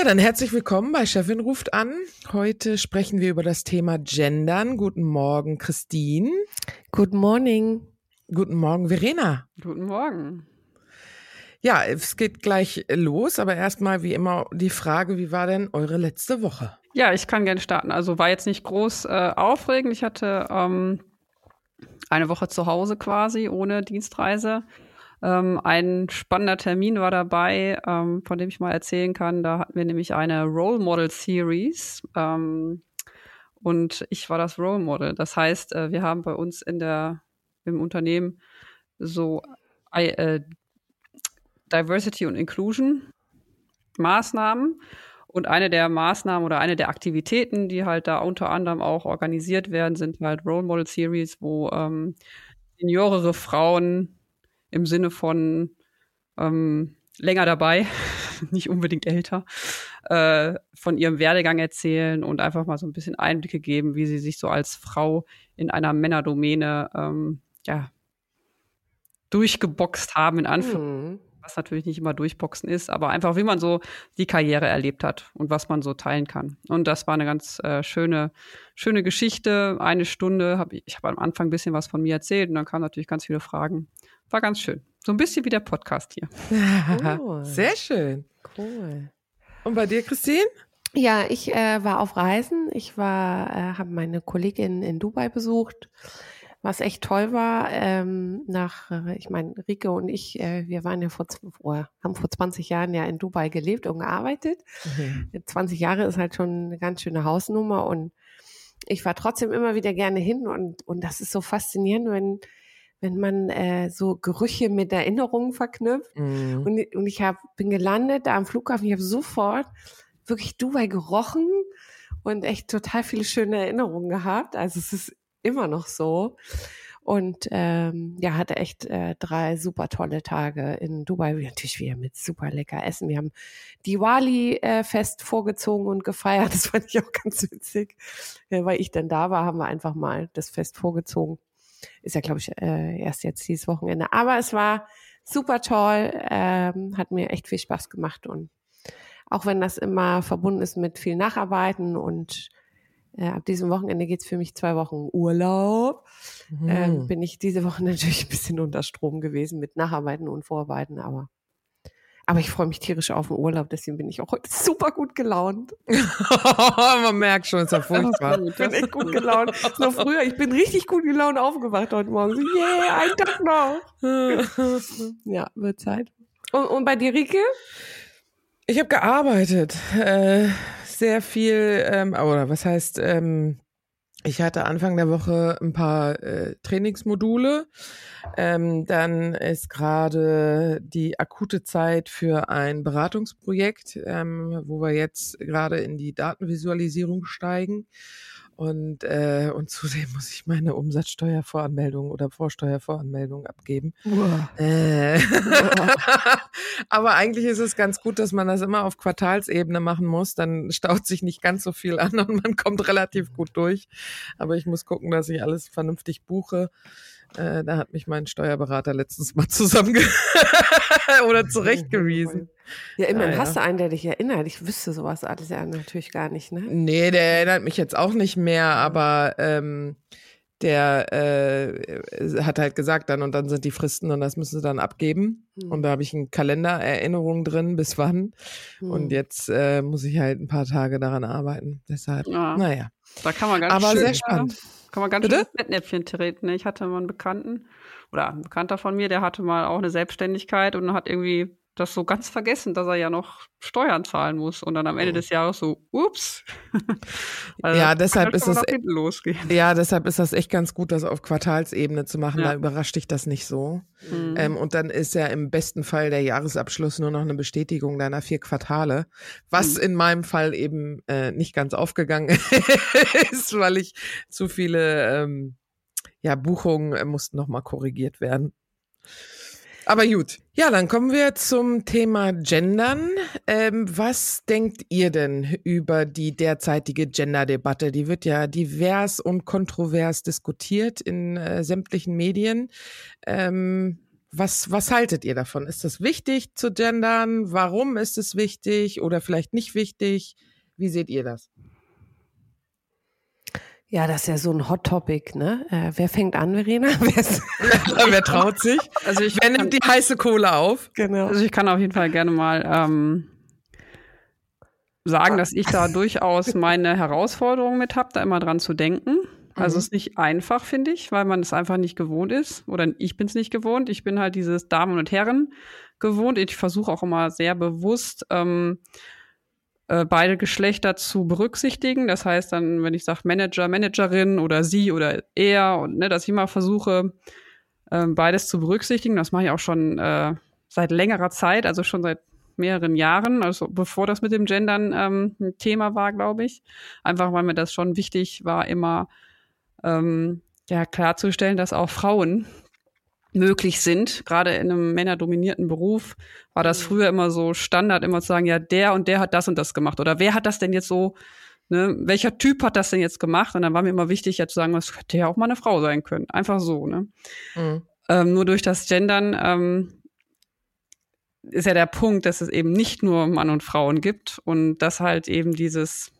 Ja, dann herzlich willkommen bei Chefin ruft an. Heute sprechen wir über das Thema Gendern. Guten Morgen, Christine. Good morning. Guten Morgen, Verena. Guten Morgen. Ja, es geht gleich los, aber erstmal wie immer die Frage, wie war denn eure letzte Woche? Ja, ich kann gerne starten. Also war jetzt nicht groß äh, aufregend. Ich hatte ähm, eine Woche zu Hause quasi ohne Dienstreise. Ähm, ein spannender Termin war dabei, ähm, von dem ich mal erzählen kann. Da hatten wir nämlich eine Role Model Series. Ähm, und ich war das Role Model. Das heißt, äh, wir haben bei uns in der, im Unternehmen so äh, Diversity und Inclusion Maßnahmen. Und eine der Maßnahmen oder eine der Aktivitäten, die halt da unter anderem auch organisiert werden, sind halt Role Model Series, wo ähm, seniorere Frauen im Sinne von ähm, länger dabei, nicht unbedingt älter, äh, von ihrem Werdegang erzählen und einfach mal so ein bisschen Einblicke geben, wie sie sich so als Frau in einer Männerdomäne ähm, ja, durchgeboxt haben, in Anführungszeichen. Mhm was natürlich nicht immer durchboxen ist, aber einfach, wie man so die Karriere erlebt hat und was man so teilen kann. Und das war eine ganz äh, schöne, schöne Geschichte. Eine Stunde habe ich, ich habe am Anfang ein bisschen was von mir erzählt und dann kamen natürlich ganz viele Fragen. War ganz schön. So ein bisschen wie der Podcast hier. Cool. Sehr schön. Cool. Und bei dir, Christine? Ja, ich äh, war auf Reisen. Ich war, äh, habe meine Kollegin in Dubai besucht was echt toll war, ähm, nach, äh, ich meine, Rike und ich, äh, wir waren ja vor, vor, haben vor 20 Jahren ja in Dubai gelebt und gearbeitet. Mhm. 20 Jahre ist halt schon eine ganz schöne Hausnummer und ich war trotzdem immer wieder gerne hin und, und das ist so faszinierend, wenn, wenn man äh, so Gerüche mit Erinnerungen verknüpft. Mhm. Und, und ich hab, bin gelandet da am Flughafen, ich habe sofort wirklich Dubai gerochen und echt total viele schöne Erinnerungen gehabt. Also es ist immer noch so. Und ähm, ja, hatte echt äh, drei super tolle Tage in Dubai. Natürlich wieder mit super lecker Essen. Wir haben Diwali-Fest äh, vorgezogen und gefeiert. Das fand ich auch ganz witzig. Ja, weil ich dann da war, haben wir einfach mal das Fest vorgezogen. Ist ja, glaube ich, äh, erst jetzt dieses Wochenende. Aber es war super toll. Ähm, hat mir echt viel Spaß gemacht. Und auch wenn das immer verbunden ist mit viel Nacharbeiten und äh, ab diesem Wochenende geht's für mich zwei Wochen Urlaub. Mhm. Ähm, bin ich diese Woche natürlich ein bisschen unter Strom gewesen mit Nacharbeiten und Vorarbeiten, aber aber ich freue mich tierisch auf den Urlaub, deswegen bin ich auch heute super gut gelaunt. Man merkt schon, es ist ja furchtbar. Ich bin echt gut gelaunt. Ist noch früher, ich bin richtig gut gelaunt aufgewacht heute Morgen. So, yeah, ein Tag noch. ja, wird Zeit. Und, und bei dir, Rike? Ich habe gearbeitet. Äh, sehr viel, ähm, oder was heißt, ähm, ich hatte Anfang der Woche ein paar äh, Trainingsmodule. Ähm, dann ist gerade die akute Zeit für ein Beratungsprojekt, ähm, wo wir jetzt gerade in die Datenvisualisierung steigen. Und, äh, und zudem muss ich meine Umsatzsteuervoranmeldung oder Vorsteuervoranmeldung abgeben. Äh. Aber eigentlich ist es ganz gut, dass man das immer auf Quartalsebene machen muss. Dann staut sich nicht ganz so viel an und man kommt relativ gut durch. Aber ich muss gucken, dass ich alles vernünftig buche. Äh, da hat mich mein Steuerberater letztens mal zusammen oder zurechtgewiesen. Ja, immerhin ah, hast du einen, der dich erinnert. Ich wüsste sowas alles ja natürlich gar nicht, ne? Nee, der erinnert mich jetzt auch nicht mehr, aber ähm, der äh, hat halt gesagt, dann und dann sind die Fristen und das müssen sie dann abgeben. Mhm. Und da habe ich einen Kalendererinnerung drin, bis wann. Mhm. Und jetzt äh, muss ich halt ein paar Tage daran arbeiten. Deshalb, ja. naja. Da kann man ganz Aber schön, sehr spannend. Kann man ganz Bitte? schön ins Bettnäpfchen treten. Ich hatte mal einen Bekannten, oder ein Bekannter von mir, der hatte mal auch eine Selbstständigkeit und hat irgendwie das so ganz vergessen, dass er ja noch Steuern zahlen muss und dann am Ende oh. des Jahres so, ups. also ja, deshalb ist es losgehen. Ja, deshalb ist das echt ganz gut, das auf Quartalsebene zu machen. Ja. Da überrascht dich das nicht so. Mhm. Ähm, und dann ist ja im besten Fall der Jahresabschluss nur noch eine Bestätigung deiner vier Quartale, was mhm. in meinem Fall eben äh, nicht ganz aufgegangen ist, weil ich zu viele ähm, ja, Buchungen äh, mussten nochmal korrigiert werden. Aber gut. Ja, dann kommen wir zum Thema Gendern. Ähm, was denkt ihr denn über die derzeitige Gender-Debatte? Die wird ja divers und kontrovers diskutiert in äh, sämtlichen Medien. Ähm, was, was haltet ihr davon? Ist es wichtig zu gendern? Warum ist es wichtig oder vielleicht nicht wichtig? Wie seht ihr das? Ja, das ist ja so ein Hot Topic, ne? Äh, wer fängt an, Verena? wer traut sich? Also ich wer nimmt die heiße Kohle auf? Genau. Also ich kann auf jeden Fall gerne mal ähm, sagen, dass ich da durchaus meine Herausforderungen mit habe, da immer dran zu denken. Also mhm. es ist nicht einfach, finde ich, weil man es einfach nicht gewohnt ist. Oder ich bin es nicht gewohnt. Ich bin halt dieses Damen und Herren gewohnt. Ich versuche auch immer sehr bewusst ähm, äh, beide Geschlechter zu berücksichtigen. Das heißt dann, wenn ich sage Manager, Managerin oder sie oder er und ne, dass ich mal versuche, äh, beides zu berücksichtigen. Das mache ich auch schon äh, seit längerer Zeit, also schon seit mehreren Jahren, also bevor das mit dem Gendern ähm, ein Thema war, glaube ich. Einfach weil mir das schon wichtig war, immer ähm, ja, klarzustellen, dass auch Frauen möglich sind. Gerade in einem männerdominierten Beruf war das mhm. früher immer so Standard, immer zu sagen, ja, der und der hat das und das gemacht. Oder wer hat das denn jetzt so, ne, welcher Typ hat das denn jetzt gemacht? Und dann war mir immer wichtig, ja zu sagen, das könnte ja auch mal eine Frau sein können. Einfach so, ne? Mhm. Ähm, nur durch das Gendern ähm, ist ja der Punkt, dass es eben nicht nur Mann und Frauen gibt und dass halt eben dieses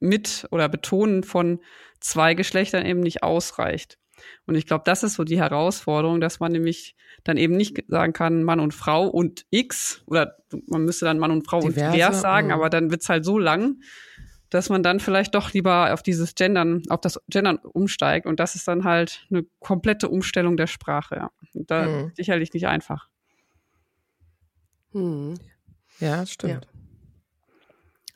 Mit- oder Betonen von zwei Geschlechtern eben nicht ausreicht. Und ich glaube, das ist so die Herausforderung, dass man nämlich dann eben nicht sagen kann, Mann und Frau und X oder man müsste dann Mann und Frau Diverse, und divers sagen, mh. aber dann wird's halt so lang, dass man dann vielleicht doch lieber auf dieses Gendern, auf das Gendern umsteigt. Und das ist dann halt eine komplette Umstellung der Sprache, ja. Und da mhm. sicherlich nicht einfach. Hm. Ja, stimmt. Ja.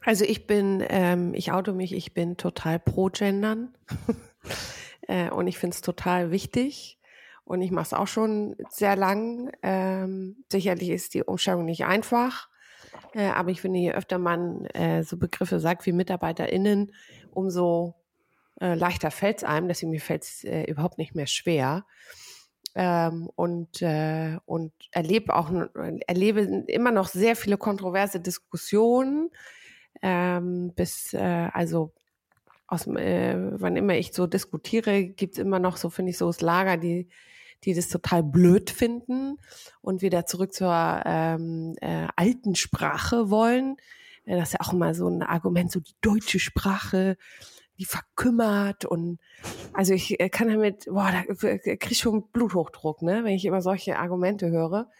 Also ich bin, ähm, ich auto mich, ich bin total pro Gendern. Äh, und ich finde es total wichtig. Und ich mache es auch schon sehr lang. Ähm, sicherlich ist die Umstellung nicht einfach. Äh, aber ich finde, je öfter man äh, so Begriffe sagt wie MitarbeiterInnen, umso äh, leichter fällt es einem. Deswegen mir fällt es äh, überhaupt nicht mehr schwer. Ähm, und, äh, und erlebe auch erlebe immer noch sehr viele kontroverse Diskussionen. Ähm, bis äh, also aus, äh, wann immer ich so diskutiere, gibt's immer noch so, finde ich, so das Lager, die, die das total blöd finden und wieder zurück zur ähm, äh, alten Sprache wollen. Äh, das ist ja auch immer so ein Argument, so die deutsche Sprache, die verkümmert und also ich äh, kann damit, boah, da krieg ich schon Bluthochdruck, ne, wenn ich immer solche Argumente höre.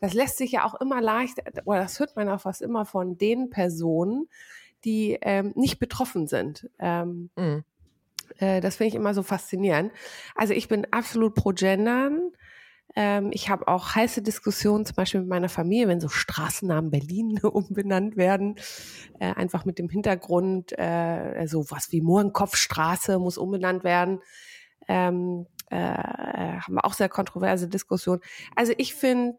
Das lässt sich ja auch immer leicht, oder das hört man auch fast immer von den Personen, die ähm, nicht betroffen sind. Ähm, mhm. äh, das finde ich immer so faszinierend. Also ich bin absolut pro Gendern. Ähm, ich habe auch heiße Diskussionen, zum Beispiel mit meiner Familie, wenn so Straßennamen Berlin umbenannt werden, äh, einfach mit dem Hintergrund, äh, so was wie Mohrenkopfstraße muss umbenannt werden. Ähm, äh, haben wir auch sehr kontroverse Diskussionen. Also ich finde,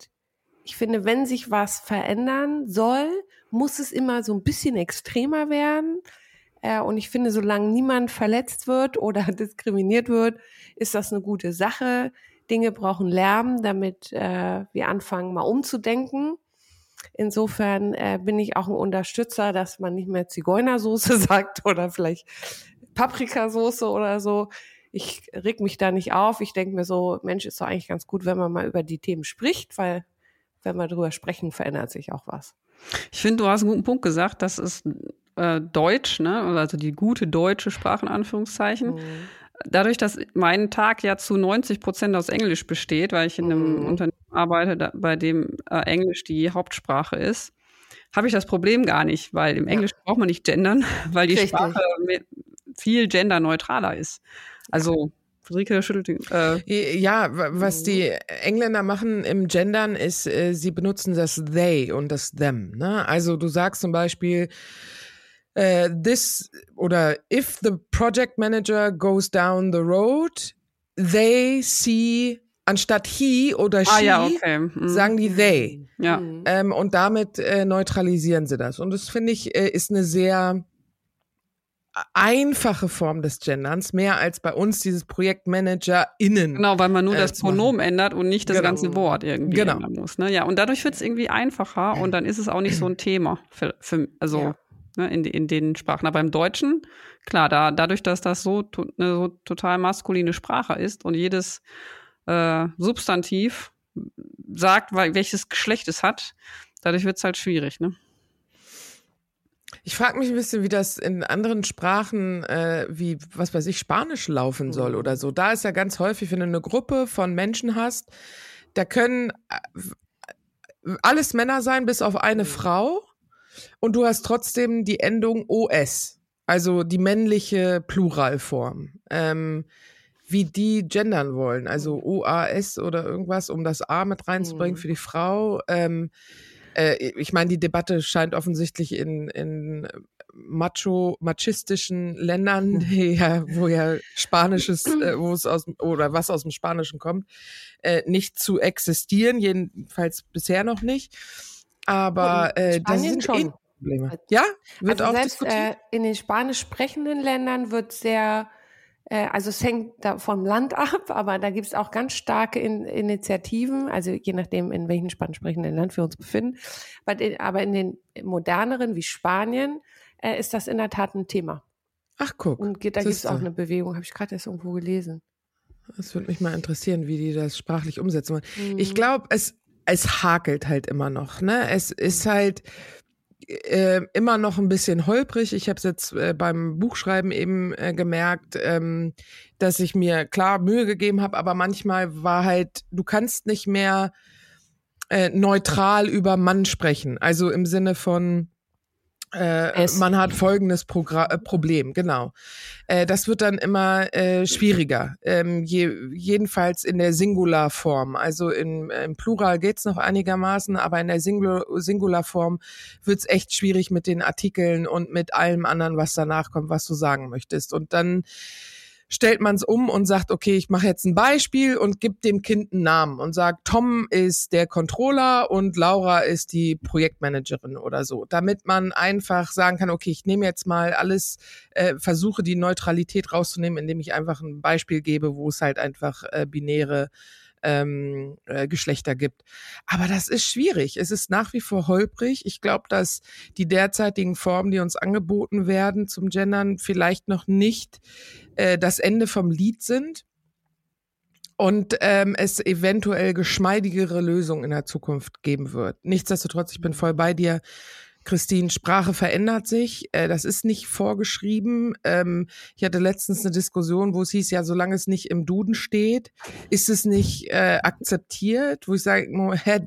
ich finde, wenn sich was verändern soll, muss es immer so ein bisschen extremer werden. Äh, und ich finde, solange niemand verletzt wird oder diskriminiert wird, ist das eine gute Sache. Dinge brauchen Lärm, damit äh, wir anfangen, mal umzudenken. Insofern äh, bin ich auch ein Unterstützer, dass man nicht mehr Zigeunersoße sagt oder vielleicht Paprikasoße oder so. Ich reg mich da nicht auf. Ich denke mir so, Mensch, ist doch eigentlich ganz gut, wenn man mal über die Themen spricht, weil wenn wir drüber sprechen, verändert sich auch was. Ich finde, du hast einen guten Punkt gesagt, das ist äh, Deutsch, ne? also die gute deutsche Sprache in Anführungszeichen. Mhm. dadurch, dass mein Tag ja zu 90 Prozent aus Englisch besteht, weil ich in einem Mhm. Unternehmen arbeite, da, bei dem äh, Englisch die Hauptsprache ist, habe ich das Problem gar nicht, weil im. Englisch braucht man nicht gendern, weil die Richtig. Sprache viel genderneutraler ist. Also, Friederike schüttelt die, äh, Ja, wa- was die Engländer machen im Gendern ist, äh, sie benutzen das they und das them. Ne? Also du sagst zum Beispiel, äh, this oder if the project manager goes down the road, they see, anstatt he oder she, ah ja, okay. Mhm. sagen die they. ja. Mhm. Ähm, und damit äh, neutralisieren sie das. Und das finde ich, äh, ist eine sehr einfache Form des Genderns, mehr als bei uns dieses ProjektmanagerInnen. Genau, weil man nur äh, das zu machen. Pronomen ändert und nicht das Genau. ganze Wort irgendwie Genau. ändern muss. Ne? Ja, und dadurch wird es irgendwie einfacher und dann ist es auch nicht so ein Thema. Für, für, also Ja. ne, in, in den Sprachen. Aber beim Deutschen, klar, da, dadurch, dass das so, to, eine so total maskuline Sprache ist und jedes äh, Substantiv sagt, welches Geschlecht es hat, dadurch wird es halt schwierig. Ne? Ich frage mich ein bisschen, wie das in anderen Sprachen, äh, wie, was weiß ich, Spanisch laufen soll oder so. Da ist ja ganz häufig, wenn du eine Gruppe von Menschen hast, da können äh, alles Männer sein, bis auf eine Frau. Und du hast trotzdem die Endung OS, also die männliche Pluralform. Ähm, wie die gendern wollen, also OAS oder irgendwas, um das A mit reinzubringen Mhm. für die Frau. Ähm, äh, ich meine, die Debatte scheint offensichtlich in, in macho, machistischen Ländern, die ja, wo ja Spanisches, äh, wo es aus oder was aus dem Spanischen kommt, äh, nicht zu existieren, jedenfalls bisher noch nicht. Aber In äh, das sind schon. eh Probleme. Ja, wird also auch selbst diskutiert. äh, in den spanisch sprechenden Ländern wird sehr, äh, also es hängt da vom Land ab, aber da gibt es auch ganz starke in, Initiativen, also je nachdem, in welchem spanisch sprechenden Land wir uns befinden. Aber in, den moderneren wie Spanien äh, ist das in der Tat ein Thema. Ach guck, Und da gibt es auch eine Bewegung, habe ich gerade erst irgendwo gelesen. das würde mich mal interessieren, wie die das sprachlich umsetzen wollen. Mhm. Ich glaube, es, es hakelt halt immer noch. Ne? Es ist halt äh, immer noch ein bisschen holprig. Ich habe es jetzt äh, beim Buchschreiben eben äh, gemerkt, ähm, dass ich mir klar Mühe gegeben habe, aber manchmal war halt, du kannst nicht mehr äh, neutral über Mann sprechen. Also im Sinne von äh, man hat folgendes Progra äh, Problem, genau. Äh, das wird dann immer äh, schwieriger, ähm, je, jedenfalls in der Singularform. Also in, im Plural geht's noch einigermaßen, aber in der Singular, Singularform wird's echt schwierig mit den Artikeln und mit allem anderen, was danach kommt, was du sagen möchtest. Und dann stellt man es um und sagt, okay, ich mache jetzt ein Beispiel und gibt dem Kind einen Namen und sagt, Tom ist der Controller und Laura ist die Projektmanagerin oder so, damit man einfach sagen kann, okay, ich nehme jetzt mal alles, äh, versuche die Neutralität rauszunehmen, indem ich einfach ein Beispiel gebe, wo es halt einfach äh, binäre ähm, äh, Geschlechter gibt. Aber das ist schwierig. Es ist nach wie vor holprig. Ich glaube, dass die derzeitigen Formen, die uns angeboten werden zum Gendern, vielleicht noch nicht äh, das Ende vom Lied sind und ähm, es eventuell geschmeidigere Lösungen in der Zukunft geben wird. Nichtsdestotrotz, ich bin voll bei dir. Christine, Sprache verändert sich. Äh, das ist nicht vorgeschrieben. Ähm, ich hatte letztens eine Diskussion, wo es hieß, ja, solange es nicht im Duden steht, ist es nicht äh, akzeptiert. Wo ich sage,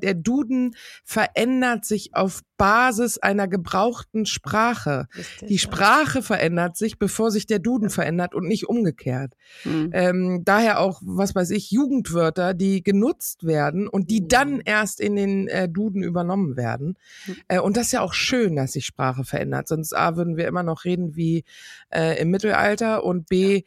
der Duden verändert sich auf Basis einer gebrauchten Sprache. Die. Sprache verändert sich, bevor sich der Duden verändert und nicht umgekehrt. Mhm. Ähm, daher auch, was weiß ich, Jugendwörter, die genutzt werden und die Mhm. dann erst in den äh, Duden übernommen werden. Mhm. Äh, und das ist ja auch schön, dass sich Sprache verändert. Sonst A, würden wir immer noch reden wie äh, im Mittelalter und B,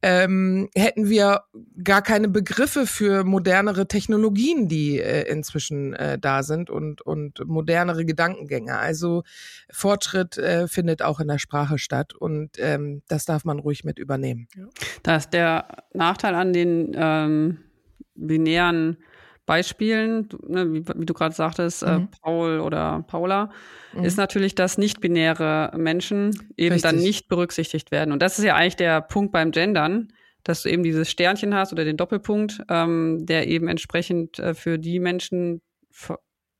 ähm, hätten wir gar keine Begriffe für modernere Technologien, die äh, inzwischen äh, da sind und, und modernere Gedankengänge. Also Fortschritt äh, findet auch in der Sprache statt und ähm, das darf man ruhig mit übernehmen. Da ist der Nachteil an den ähm, binären Beispielen, ne, wie, wie du gerade sagtest, äh, Mhm. Paul oder Paula, Mhm. ist natürlich, dass nicht-binäre Menschen eben dann Richtig. nicht berücksichtigt werden. Und das ist ja eigentlich der Punkt beim Gendern, dass du eben dieses Sternchen hast oder den Doppelpunkt, ähm, der eben entsprechend äh, für die Menschen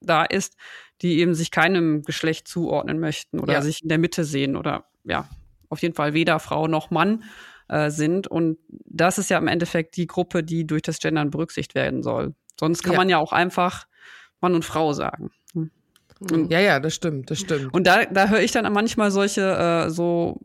da ist, die eben sich keinem Geschlecht zuordnen möchten oder Ja. sich in der Mitte sehen oder ja, auf jeden Fall weder Frau noch Mann. äh, sind. Und das ist ja im Endeffekt die Gruppe, die durch das Gendern berücksichtigt werden soll. Sonst kann ja. man ja auch einfach Mann und Frau sagen. Und, hm. ja, ja, das stimmt, das stimmt. Und da, da höre ich dann manchmal solche äh, so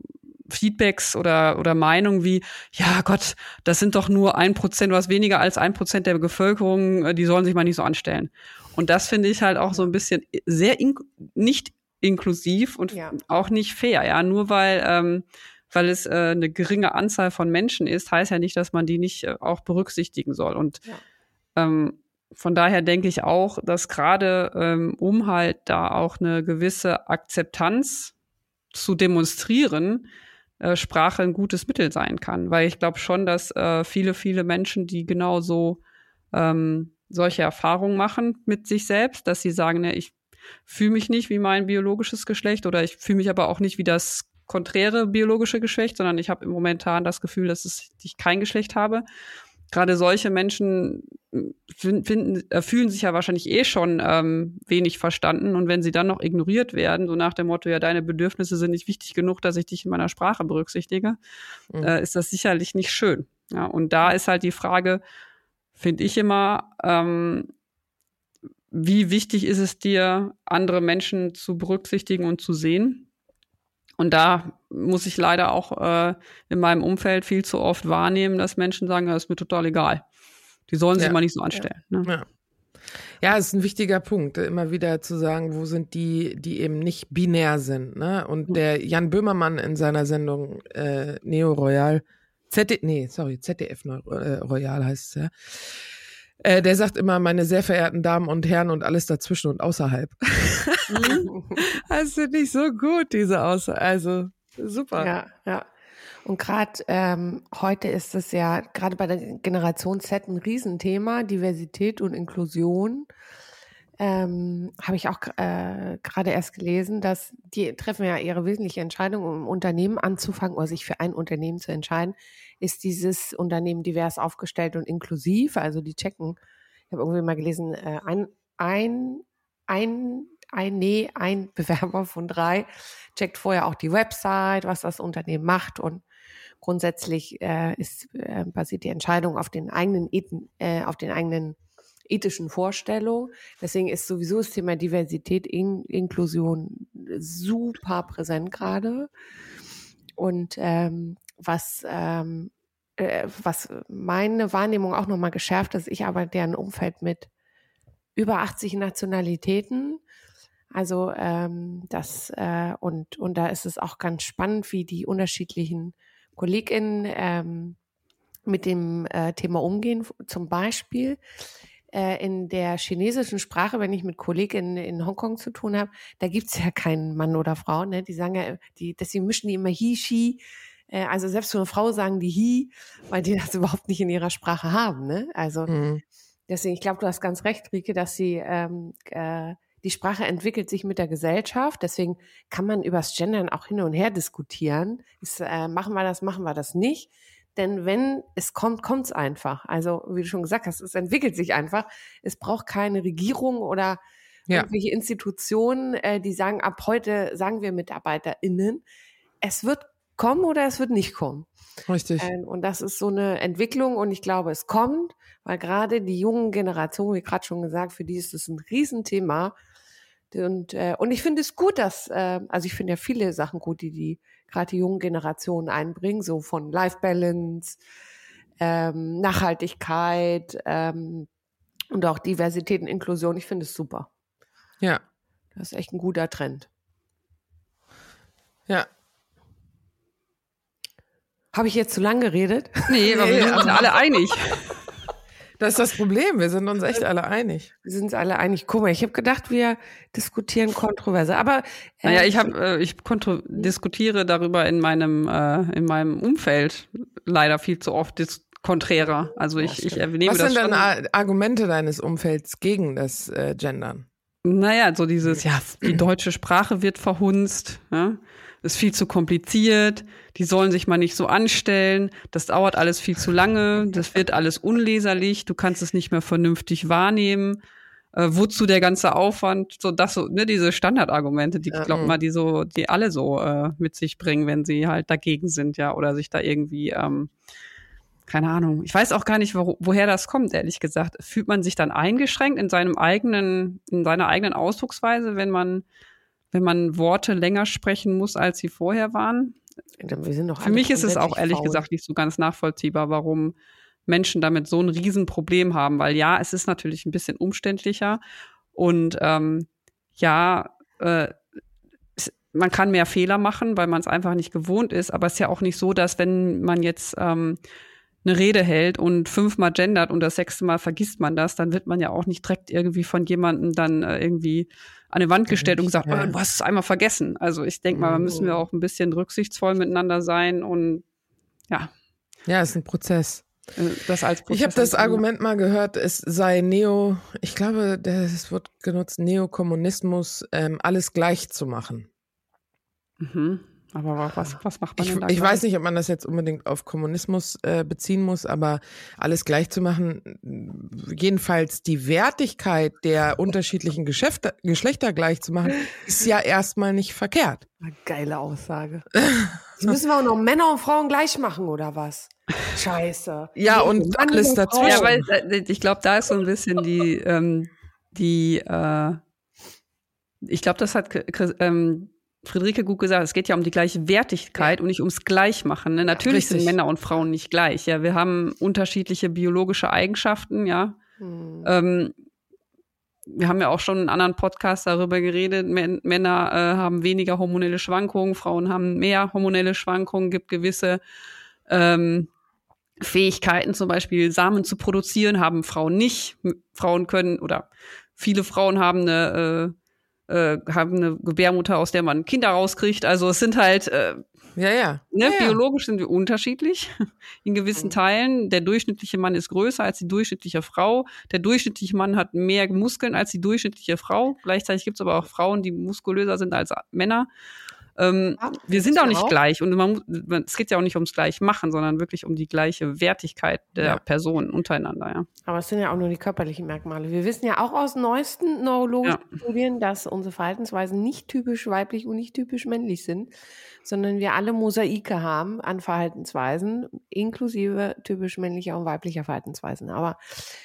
Feedbacks oder, oder Meinungen wie, ja Gott, das sind doch nur ein Prozent, was weniger als ein Prozent der Bevölkerung, äh, die sollen sich mal nicht so anstellen. Und das finde ich halt auch so ein bisschen sehr in, nicht inklusiv und ja. auch nicht fair, ja, nur weil, ähm, weil es äh, eine geringe Anzahl von Menschen ist, heißt ja nicht, dass man die nicht äh, auch berücksichtigen soll. Und ja. ähm, von daher denke ich auch, dass gerade ähm, um halt da auch eine gewisse Akzeptanz zu demonstrieren, äh, Sprache ein gutes Mittel sein kann. Weil ich glaube schon, dass äh, viele, viele Menschen, die genauso ähm, solche Erfahrungen machen mit sich selbst, dass sie sagen, ne, ich fühle mich nicht wie mein biologisches Geschlecht oder ich fühle mich aber auch nicht wie das konträre biologische Geschlecht, sondern ich habe momentan das Gefühl, dass ich kein Geschlecht habe. Gerade solche Menschen finden, äh, fühlen sich ja wahrscheinlich eh schon ähm, wenig verstanden und wenn sie dann noch ignoriert werden, so nach dem Motto, ja, deine Bedürfnisse sind nicht wichtig genug, dass ich dich in meiner Sprache berücksichtige, mhm. äh, ist das sicherlich nicht schön. Ja, und da ist halt die Frage, finde ich immer, ähm, wie wichtig ist es dir, andere Menschen zu berücksichtigen und zu sehen? Und da muss ich leider auch äh, in meinem Umfeld viel zu oft wahrnehmen, dass Menschen sagen, das ist mir total egal. Die sollen sich ja. mal nicht so anstellen. Ja. Ne? Ja. Ja, es ist ein wichtiger Punkt, immer wieder zu sagen, wo sind die, die eben nicht binär sind. Ne? Und der Jan Böhmermann in seiner Sendung äh, Neo Royal, ZD, nee, sorry, ZDF äh, Royal heißt es ja, äh, der sagt immer, meine sehr verehrten Damen und Herren und alles dazwischen und außerhalb. Mhm. das finde ich so gut, diese Aussage. Also super. Ja, ja. Und gerade ähm, heute ist es ja gerade bei der Generation Z ein Riesenthema, Diversität und Inklusion. Ähm, Habe ich auch äh, gerade erst gelesen, dass die treffen ja ihre wesentliche Entscheidung, um ein Unternehmen anzufangen oder sich für ein Unternehmen zu entscheiden, ist dieses Unternehmen divers aufgestellt und inklusiv. Also die checken, ich habe irgendwie mal gelesen, äh, ein, ein, ein, ein, nee, ein Bewerber von drei checkt vorher auch die Website, was das Unternehmen macht und Grundsätzlich äh, ist, äh, basiert die Entscheidung auf den eigenen, Ethen, äh, auf den eigenen ethischen Vorstellungen. Deswegen ist sowieso das Thema Diversität, In Inklusion super präsent gerade. Und ähm, was ähm, äh, was meine Wahrnehmung auch nochmal geschärft ist, ich arbeite ja in Umfeld mit über 80 Nationalitäten. Also ähm, das äh, und und da ist es auch ganz spannend, wie die unterschiedlichen KollegInnen ähm, mit dem äh, Thema umgehen. Zum Beispiel äh, in der chinesischen Sprache, wenn ich mit KollegInnen in Hongkong zu tun habe, da gibt's ja keinen Mann oder Frau. Ne? Die sagen ja, die, deswegen mischen die immer he, she. Äh, also selbst für eine Frau sagen die he, weil die das überhaupt nicht in ihrer Sprache haben. Ne? Also mhm. deswegen, ich glaube, du hast ganz recht, Rike, dass sie ähm, äh, die Sprache entwickelt sich mit der Gesellschaft. Deswegen kann man übers Gendern auch hin und her diskutieren. Ist, äh, machen wir das, machen wir das nicht? Denn wenn es kommt, kommt es einfach. Also, wie du schon gesagt hast, es entwickelt sich einfach. Es braucht keine Regierung oder ja. irgendwelche Institutionen, äh, die sagen, ab heute sagen wir MitarbeiterInnen. Es wird kommen oder es wird nicht kommen. Richtig. Ähm, und das ist so eine Entwicklung und ich glaube, es kommt, weil gerade die jungen Generationen, wie gerade schon gesagt, für die ist es ein Riesenthema. Und, äh, und ich finde es gut, dass, äh, also ich finde ja viele Sachen gut, die die gerade die jungen Generationen einbringen, so von Life Balance, ähm, Nachhaltigkeit ähm, und auch Diversität und Inklusion. Ich finde es super. Ja. Das ist echt ein guter Trend. Ja. Habe ich jetzt zu lang geredet? Nee, aber nee, wir sind alle einig. Das ist das Problem. Wir sind uns echt alle einig. Wir sind uns alle einig. Guck mal, ich habe gedacht, wir diskutieren kontroverse. Aber äh, naja, ich habe, äh, ich diskutiere darüber in meinem äh, in meinem Umfeld leider viel zu oft konträrer. Also ich, ich nehme Was das sind dann Argumente deines Umfelds gegen das äh, Gendern? Naja, so dieses, ja, die deutsche Sprache wird verhunzt. Ja? Ist viel zu kompliziert, die sollen sich mal nicht so anstellen, das dauert alles viel zu lange, das wird alles unleserlich, du kannst es nicht mehr vernünftig wahrnehmen. äh, wozu der ganze Aufwand, so das so, ne, diese Standardargumente, die ja, glaubt mal, die so, die alle so äh, mit sich bringen, wenn sie halt dagegen sind, ja, oder sich da irgendwie, ähm, keine Ahnung, ich weiß auch gar nicht, wo, woher das kommt, ehrlich gesagt. Fühlt man sich dann eingeschränkt in seinem eigenen, in seiner eigenen Ausdrucksweise, wenn man, wenn man Worte länger sprechen muss, als sie vorher waren? Für mich ist es auch ehrlich faul. gesagt nicht so ganz nachvollziehbar, warum Menschen damit so ein Riesenproblem haben, weil ja, es ist natürlich ein bisschen umständlicher und ähm, ja, äh, man kann mehr Fehler machen, weil man es einfach nicht gewohnt ist, aber es ist ja auch nicht so, dass wenn man jetzt ähm, eine Rede hält und fünfmal gendert und das sechste Mal vergisst man das, dann wird man ja auch nicht direkt irgendwie von jemandem dann äh, irgendwie an eine Wand gestellt und gesagt, oh, du hast es einmal vergessen. Also ich denke mal, da müssen wir mhm. auch ein bisschen rücksichtsvoll miteinander sein und ja. Ja, es ist ein Prozess. Äh, das als Prozess ich habe das Argument mal gehört, es sei Neo, ich glaube, es wird genutzt, Neokommunismus, ähm, alles gleich zu machen. Mhm. Aber was, was macht man ich, denn da? Ich weiß nicht, ob man das jetzt unbedingt auf Kommunismus äh, beziehen muss, aber alles gleich zu machen, jedenfalls die Wertigkeit der unterschiedlichen Geschäfte, Geschlechter gleich zu machen, ist ja erstmal nicht verkehrt. geile Aussage. Jetzt müssen wir auch noch Männer und Frauen gleich machen, oder was? Scheiße. Ja, und alles dazwischen. Ja, weil äh, ich glaube, da ist so ein bisschen die, ähm, die, äh, ich glaube, das hat ähm, Friederike gut gesagt, es geht ja um die gleiche Wertigkeit ja. und nicht ums Gleichmachen. Ne? Natürlich ja, sind Männer und Frauen nicht gleich. Ja, wir haben unterschiedliche biologische Eigenschaften, ja. Hm. Ähm, wir haben ja auch schon in anderen Podcasts darüber geredet, Männer äh, haben weniger hormonelle Schwankungen, Frauen haben mehr hormonelle Schwankungen, gibt gewisse ähm, Fähigkeiten, zum Beispiel Samen zu produzieren, haben Frauen nicht. Frauen können oder viele Frauen haben eine äh, äh, haben eine Gebärmutter, aus der man Kinder rauskriegt. Also es sind halt äh, ja, ja. Ne, ja. Biologisch sind wir unterschiedlich in gewissen mhm. Teilen. Der durchschnittliche Mann ist größer als die durchschnittliche Frau. Der durchschnittliche Mann hat mehr Muskeln als die durchschnittliche Frau. Gleichzeitig gibt es aber auch Frauen, die muskulöser sind als Männer. Ähm, ja, wir sind auch nicht auch. gleich und man, es geht ja auch nicht ums Gleichmachen, sondern wirklich um die gleiche Wertigkeit der ja. Personen untereinander. Ja. Aber es sind ja auch nur die körperlichen Merkmale. Wir wissen ja auch aus neuesten neurologischen ja. Studien, dass unsere Verhaltensweisen nicht typisch weiblich und nicht typisch männlich sind, sondern wir alle Mosaike haben an Verhaltensweisen, inklusive typisch männlicher und weiblicher Verhaltensweisen. Aber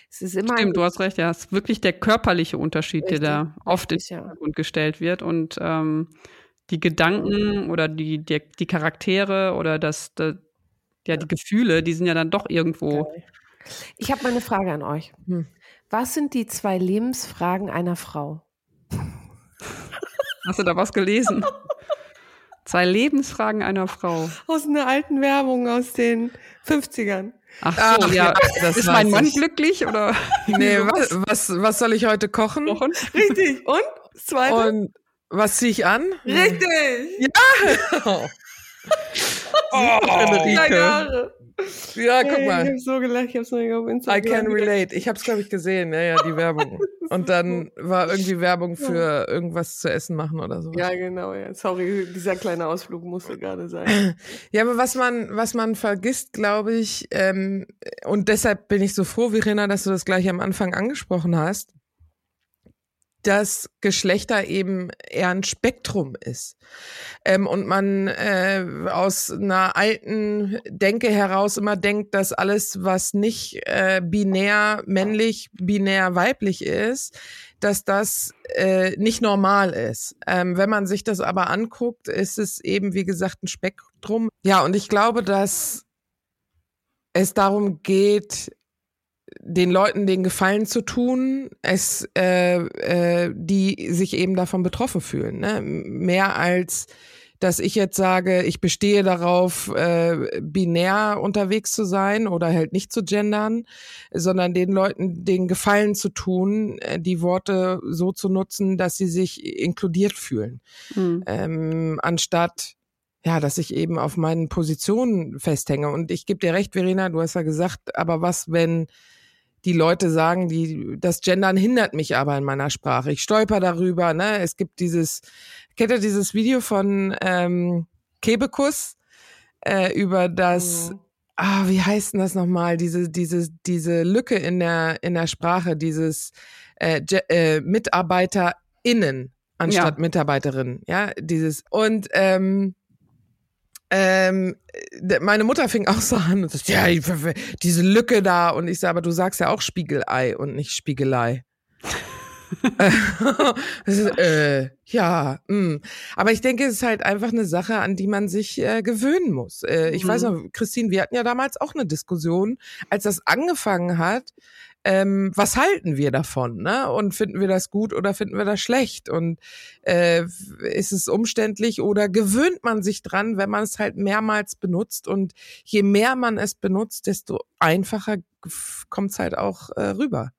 es ist immer. Stimmt, du hast recht, ja. Es ist wirklich der körperliche Unterschied, Richtig. der da oft in den Hintergrund gestellt wird und ähm, die Gedanken oder die, die, die Charaktere oder das, das, ja, die Gefühle, die sind ja dann doch irgendwo. Okay. Ich habe mal eine Frage an euch. Hm. Was sind die zwei Lebensfragen einer Frau? Hast du da was gelesen? zwei Lebensfragen einer Frau. Aus einer alten Werbung aus den 50ern. Ach so, Ach, ja. ist mein Mann glücklich oder? Nee, was, was, was soll ich heute kochen? kochen? Richtig. Und? Das zweite? Und was ziehe ich an? Richtig. Ja. oh, Friederike. Ja, guck mal. Ich habe so gelacht, ich habe es auf Instagram. I can relate. Ich habe es, glaube ich, gesehen, ja, ja, die Werbung. Und dann war irgendwie Werbung für irgendwas zu essen machen oder so. Ja, genau, ja. Sorry, dieser kleine Ausflug musste gerade sein. Ja, aber was man, was man vergisst, glaube ich, ähm, und deshalb bin ich so froh, Verena, dass du das gleich am Anfang angesprochen hast dass Geschlechter eben eher ein Spektrum ist. Ähm, und man äh, aus einer alten Denke heraus immer denkt, dass alles, was nicht äh, binär männlich, binär weiblich ist, dass das äh, nicht normal ist. Ähm, wenn man sich das aber anguckt, ist es eben, wie gesagt, ein Spektrum. Ja, und ich glaube, dass es darum geht, den Leuten den Gefallen zu tun, es, äh, äh, die sich eben davon betroffen fühlen. Ne? Mehr als, dass ich jetzt sage, ich bestehe darauf, äh, binär unterwegs zu sein oder halt nicht zu gendern, sondern den Leuten den Gefallen zu tun, äh, die Worte so zu nutzen, dass sie sich inkludiert fühlen. Mhm. Ähm, anstatt ja, dass ich eben auf meinen Positionen festhänge. Und ich gebe dir recht, Verena, du hast ja gesagt, aber was, wenn die Leute sagen, die, das Gendern hindert mich aber in meiner Sprache. Ich stolper darüber, ne? Es gibt dieses, kennt ihr dieses Video von ähm, Kebekus äh, über das, mhm. ah, wie heißt denn das nochmal? Diese, diese, diese Lücke in der, in der Sprache, dieses äh, äh, MitarbeiterInnen anstatt ja. Mitarbeiterinnen. Ja, dieses und ähm, ähm, meine Mutter fing auch so an und sagt, ja, diese Lücke da. Und ich sage, aber du sagst ja auch Spiegelei und nicht Spiegelei. äh, ja, mh. Mm. aber ich denke, es ist halt einfach eine Sache, an die man sich äh, gewöhnen muss. Äh, ich mhm. weiß noch, Christine, wir hatten ja damals auch eine Diskussion, als das angefangen hat. Ähm, was halten wir davon? Ne? Und finden wir das gut oder finden wir das schlecht? Und äh, ist es umständlich oder gewöhnt man sich dran, wenn man es halt mehrmals benutzt? Und je mehr man es benutzt, desto einfacher kommt es halt auch äh, rüber.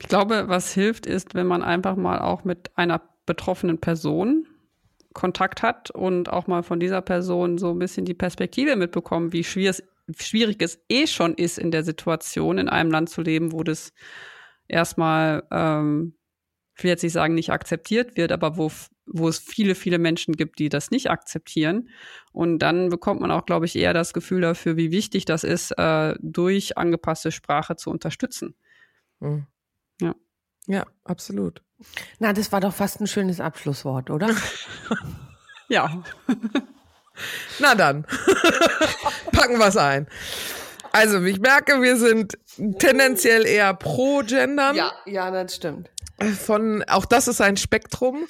Ich glaube, was hilft, ist, wenn man einfach mal auch mit einer betroffenen Person Kontakt hat und auch mal von dieser Person so ein bisschen die Perspektive mitbekommen, wie schwierig, schwierig es eh schon ist, in der Situation in einem Land zu leben, wo das erstmal, ähm, ich will jetzt nicht sagen, nicht akzeptiert wird, aber wo, wo es viele, viele Menschen gibt, die das nicht akzeptieren. Und dann bekommt man auch, glaube ich, eher das Gefühl dafür, wie wichtig das ist, äh, durch angepasste Sprache zu unterstützen. Mhm. Ja. Ja, absolut. Na, das war doch fast ein schönes Abschlusswort, oder? ja. Na dann, packen wir es ein. Also, ich merke, wir sind tendenziell eher pro Gendern. Ja, ja, das stimmt. Von, auch das ist ein Spektrum.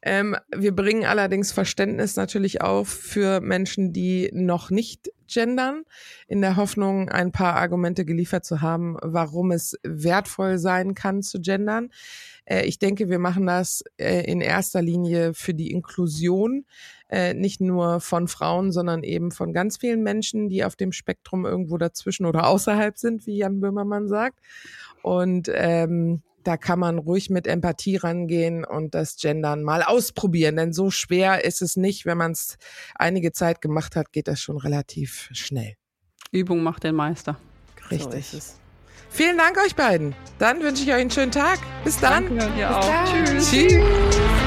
Ähm, wir bringen allerdings Verständnis natürlich auf für Menschen, die noch nicht gendern, in der Hoffnung, ein paar Argumente geliefert zu haben, warum es wertvoll sein kann zu gendern. Äh, ich denke, wir machen das äh, in erster Linie für die Inklusion, äh, nicht nur von Frauen, sondern eben von ganz vielen Menschen, die auf dem Spektrum irgendwo dazwischen oder außerhalb sind, wie Jan Böhmermann sagt. Und ähm, da kann man ruhig mit Empathie rangehen und das Gendern mal ausprobieren. Denn so schwer ist es nicht. Wenn man es einige Zeit gemacht hat, geht das schon relativ schnell. Übung macht den Meister. Richtig. So Vielen Dank euch beiden. Dann wünsche ich euch einen schönen Tag. Bis dann. Bis. Dann. Tschüss. Tschüss.